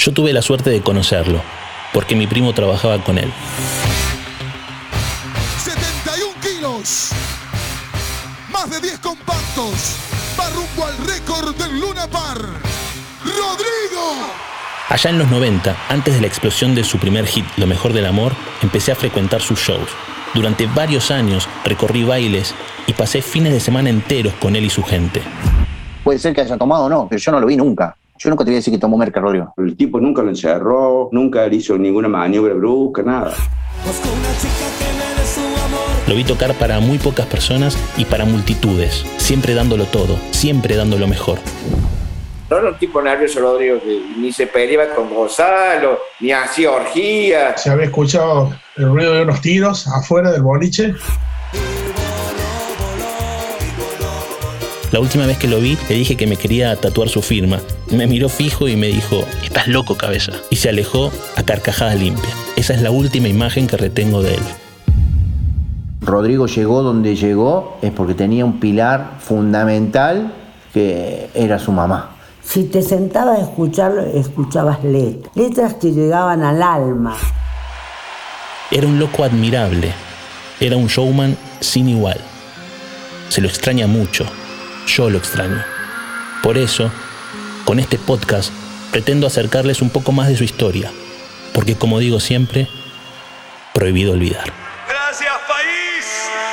Yo tuve la suerte de conocerlo, porque mi primo trabajaba con él. 71 kilos. Más de 10 compactos. Va rumbo al récord del Luna Par. ¡Rodrigo! Allá en los 90, antes de la explosión de su primer hit, Lo mejor del amor, empecé a frecuentar sus shows. Durante varios años recorrí bailes y pasé fines de semana enteros con él y su gente. Puede ser que haya tomado o no, pero yo no lo vi nunca. Yo nunca te voy a decir que tomó Merca Rodrigo. El tipo nunca lo encerró, nunca le hizo ninguna maniobra brusca, nada. Lo vi tocar para muy pocas personas y para multitudes, siempre dándolo todo, siempre dando lo mejor. No era un tipo nervioso, Rodrigo, que ni se peleaba con Gonzalo, ni hacía orgías. Se había escuchado el ruido de unos tiros afuera del boliche. La última vez que lo vi, le dije que me quería tatuar su firma. Me miró fijo y me dijo, estás loco cabeza. Y se alejó a carcajada limpia. Esa es la última imagen que retengo de él. Rodrigo llegó donde llegó es porque tenía un pilar fundamental que era su mamá. Si te sentabas a escucharlo, escuchabas letras, letras que llegaban al alma. Era un loco admirable. Era un showman sin igual. Se lo extraña mucho yo lo extraño. Por eso, con este podcast pretendo acercarles un poco más de su historia, porque como digo siempre, prohibido olvidar. Gracias, país.